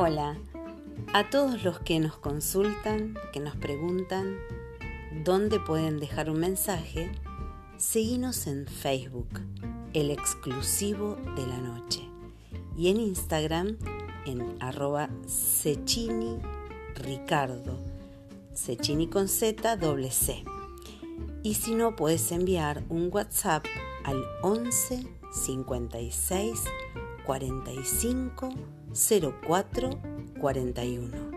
Hola a todos los que nos consultan, que nos preguntan dónde pueden dejar un mensaje, seguinos en Facebook, el exclusivo de la noche, y en Instagram en arroba Cechini Ricardo, Cechini con Z doble C. Y si no, puedes enviar un WhatsApp al 11 56 45 04 41.